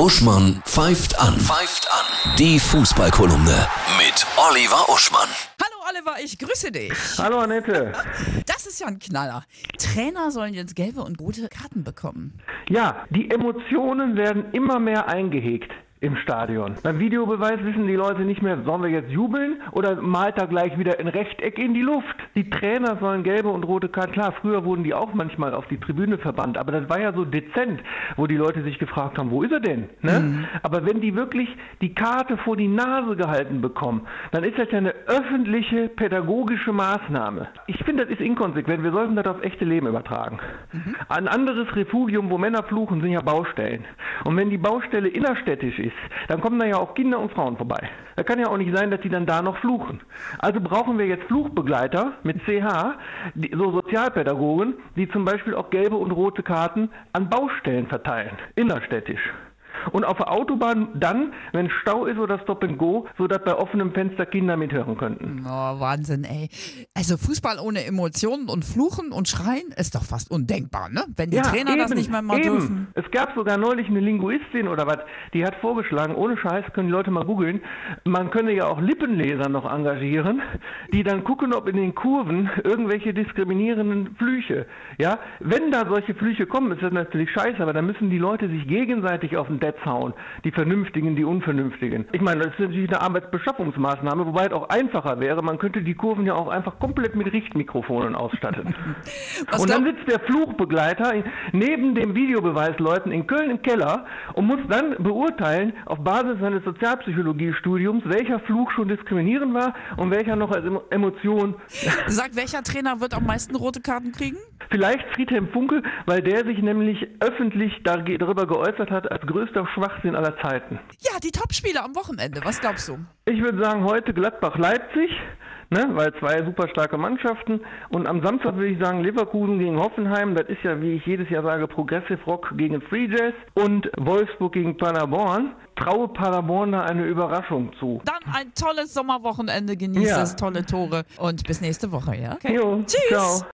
Uschmann pfeift an. Pfeift an. Die Fußballkolumne mit Oliver Uschmann. Hallo Oliver, ich grüße dich. Hallo Annette. Das ist ja ein Knaller. Trainer sollen jetzt gelbe und rote Karten bekommen. Ja, die Emotionen werden immer mehr eingehegt im Stadion. Beim Videobeweis wissen die Leute nicht mehr, sollen wir jetzt jubeln oder malt er gleich wieder ein Rechteck in die Luft. Die Trainer sollen gelbe und rote Karten. Klar, früher wurden die auch manchmal auf die Tribüne verbannt, aber das war ja so dezent, wo die Leute sich gefragt haben, wo ist er denn? Ne? Mhm. Aber wenn die wirklich die Karte vor die Nase gehalten bekommen, dann ist das ja eine öffentliche pädagogische Maßnahme. Ich finde, das ist inkonsequent. Wir sollten das auf echte Leben übertragen. Mhm. Ein anderes Refugium, wo Männer fluchen, sind ja Baustellen. Und wenn die Baustelle innerstädtisch ist, dann kommen da ja auch Kinder und Frauen vorbei. Da kann ja auch nicht sein, dass die dann da noch fluchen. Also brauchen wir jetzt Fluchbegleiter mit CH, die, so Sozialpädagogen, die zum Beispiel auch gelbe und rote Karten an Baustellen verteilen, innerstädtisch. Und auf der Autobahn dann, wenn Stau ist oder Stop and Go, sodass bei offenem Fenster Kinder mithören könnten. Oh, Wahnsinn, ey. Also Fußball ohne Emotionen und Fluchen und Schreien ist doch fast undenkbar, ne? Wenn die ja, Trainer eben, das nicht mehr mal eben. dürfen. Es gab sogar neulich eine Linguistin oder was, die hat vorgeschlagen, ohne Scheiß können die Leute mal googeln, man könne ja auch Lippenleser noch engagieren, die dann gucken, ob in den Kurven irgendwelche diskriminierenden Flüche, ja, wenn da solche Flüche kommen, ist das natürlich scheiße, aber dann müssen die Leute sich gegenseitig auf den Netz hauen. Die Vernünftigen, die Unvernünftigen. Ich meine, das ist natürlich eine Arbeitsbeschaffungsmaßnahme, wobei es auch einfacher wäre. Man könnte die Kurven ja auch einfach komplett mit Richtmikrofonen ausstatten. und dann sitzt der Fluchbegleiter neben dem Videobeweisleuten in Köln im Keller und muss dann beurteilen, auf Basis seines Sozialpsychologiestudiums, welcher Fluch schon diskriminierend war und welcher noch als Emotion. Sagt, welcher Trainer wird am meisten rote Karten kriegen? Vielleicht Friedhelm Funke, weil der sich nämlich öffentlich darüber geäußert hat als größter Schwachsinn aller Zeiten. Ja, die Topspiele am Wochenende, was glaubst du? Ich würde sagen, heute Gladbach-Leipzig, ne, weil zwei super starke Mannschaften. Und am Samstag würde ich sagen, Leverkusen gegen Hoffenheim. Das ist ja, wie ich jedes Jahr sage, Progressive Rock gegen Free Jazz. Und Wolfsburg gegen Paderborn. Traue Paderborn da eine Überraschung zu. Dann ein tolles Sommerwochenende. Genießt ja. das tolle Tore. Und bis nächste Woche, ja? Okay. Jo, Tschüss. Ciao.